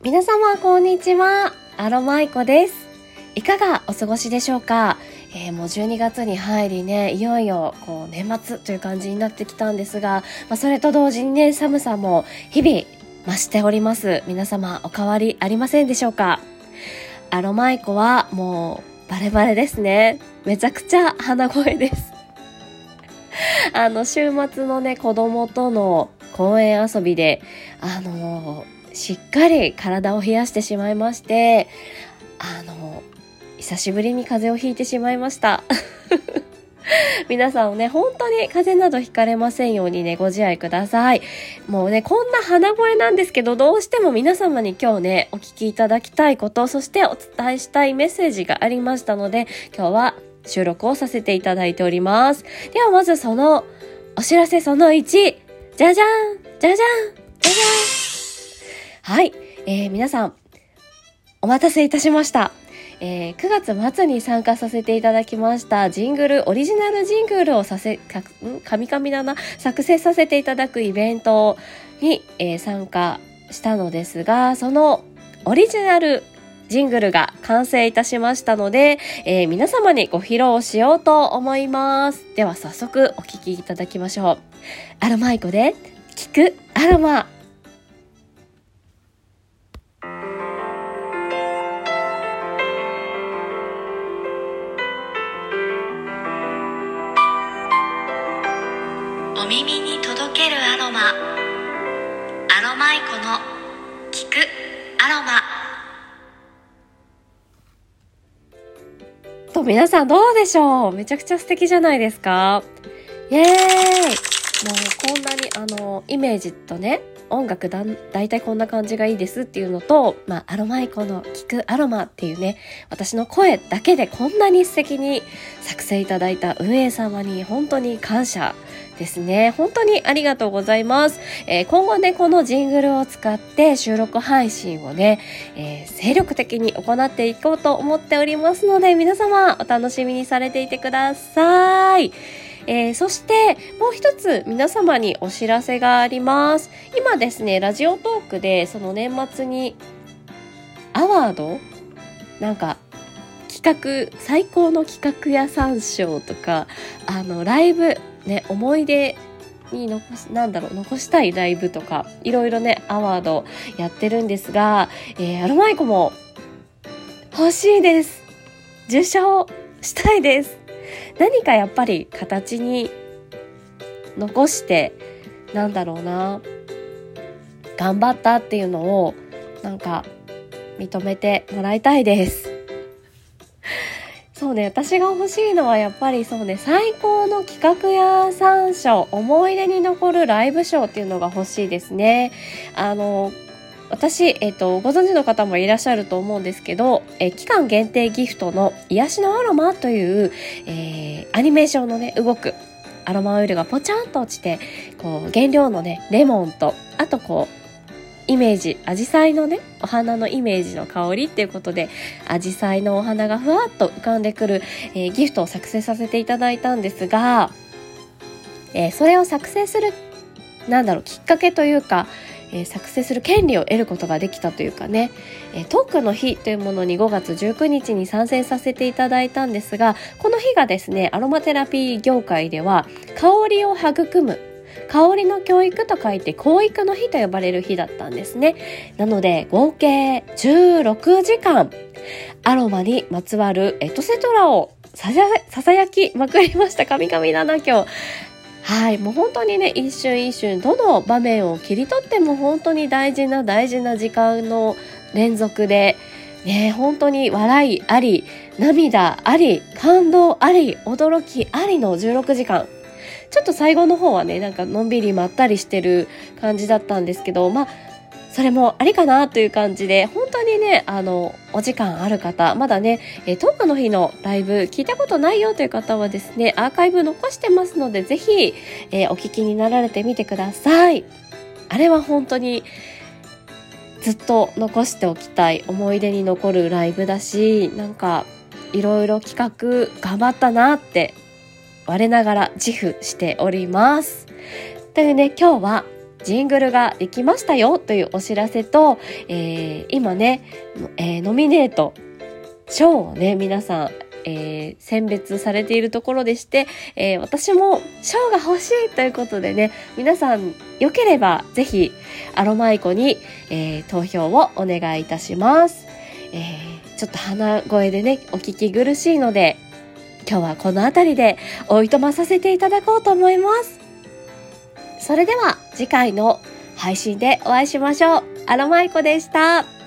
皆様こんにちは。アロマイコです。いかがお過ごしでしょうか、えー、もう12月に入りね、いよいよこう年末という感じになってきたんですが、まあ、それと同時にね、寒さも日々増しております。皆様お変わりありませんでしょうか？アロマイコはもうバレバレですね。めちゃくちゃ鼻声です。あの、週末のね、子供との公園遊びで、あのーしっかり体を冷やしてしまいまして、あの、久しぶりに風邪をひいてしまいました。皆さんをね、本当に風邪などひかれませんようにね、ご自愛ください。もうね、こんな鼻声なんですけど、どうしても皆様に今日ね、お聞きいただきたいこと、そしてお伝えしたいメッセージがありましたので、今日は収録をさせていただいております。ではまずその、お知らせその1、じゃじゃんじゃじゃんじゃじゃんはい、えー、皆さん、お待たせいたしました。えー、9月末に参加させていただきましたジングル、オリジナルジングルをさせ、か、ん？神々だな、作成させていただくイベントに、えー、参加したのですが、そのオリジナルジングルが完成いたしましたので、えー、皆様にご披露しようと思います。では早速お聴きいただきましょう。アロマイコで、聞くアロマ。耳に届けるアロマ。アロマイコの聞くアロマ。と皆さんどうでしょう？めちゃくちゃ素敵じゃないですか？イエーイ。もうこんなにあのイメージとね音楽だだいたいこんな感じがいいですっていうのと、まあ、アロマイコの聞くアロマっていうね、私の声だけでこんなに素敵に作成いただいた運営様に本当に感謝ですね。本当にありがとうございます。えー、今後ね、このジングルを使って収録配信をね、えー、精力的に行っていこうと思っておりますので、皆様お楽しみにされていてください。えー、そしてもう一つ皆様にお知らせがあります。今ですね、ラジオトークでその年末にアワードなんか企画、最高の企画屋さん賞とか、あの、ライブ、ね、思い出に残し、なんだろう、残したいライブとか、いろいろね、アワードやってるんですが、えー、アロマイコも欲しいです。受賞したいです。何かやっぱり形に残して、なんだろうな、頑張ったっていうのを、なんか、認めてもらいたいです。そうね、私が欲しいのはやっぱりそうね、最高の企画屋さん賞、思い出に残るライブ賞っていうのが欲しいですね。あの、私、えっ、と、ご存知の方もいらっしゃると思うんですけど、え期間限定ギフトの癒しのアロマという、えー、アニメーションのね、動くアロマオイルがポチャンと落ちて、こう、原料のね、レモンと、あとこう、イメージ、アジサイのね、お花のイメージの香りっていうことで、アジサイのお花がふわっと浮かんでくる、えー、ギフトを作成させていただいたんですが、えー、それを作成する、なんだろう、きっかけというか、えー、作成する権利を得ることができたというかね、えー、トークの日というものに5月19日に参戦させていただいたんですが、この日がですね、アロマテラピー業界では、香りを育む香りの教育と書いて教育の日と呼ばれる日だったんですね。なので合計16時間アロマにまつわるエトセトラをささやきまくりました。神々だな今日。はい。もう本当にね、一瞬一瞬、どの場面を切り取っても本当に大事な大事な時間の連続で、ね、本当に笑いあり、涙あり、感動あり、驚きありの16時間。ちょっと最後の方はね、なんかのんびりまったりしてる感じだったんですけど、まあ、それもありかなという感じで、本当にね、あの、お時間ある方、まだね、えー、10日の日のライブ聞いたことないよという方はですね、アーカイブ残してますので、ぜひ、えー、お聞きになられてみてください。あれは本当に、ずっと残しておきたい思い出に残るライブだし、なんか、いろいろ企画頑張ったなって我ながら自負しております。というね、今日はジングルができましたよというお知らせと、えー、今ね、えー、ノミネート、賞をね、皆さん、えー、選別されているところでして、えー、私も賞が欲しいということでね、皆さん良ければぜひアロマイコに、えー、投票をお願いいたします。えちょっと鼻声でね、お聞き苦しいので、今日はこの辺りでおいとまさせていただこうと思います。それでは次回の配信でお会いしましょう。アロマイコでした。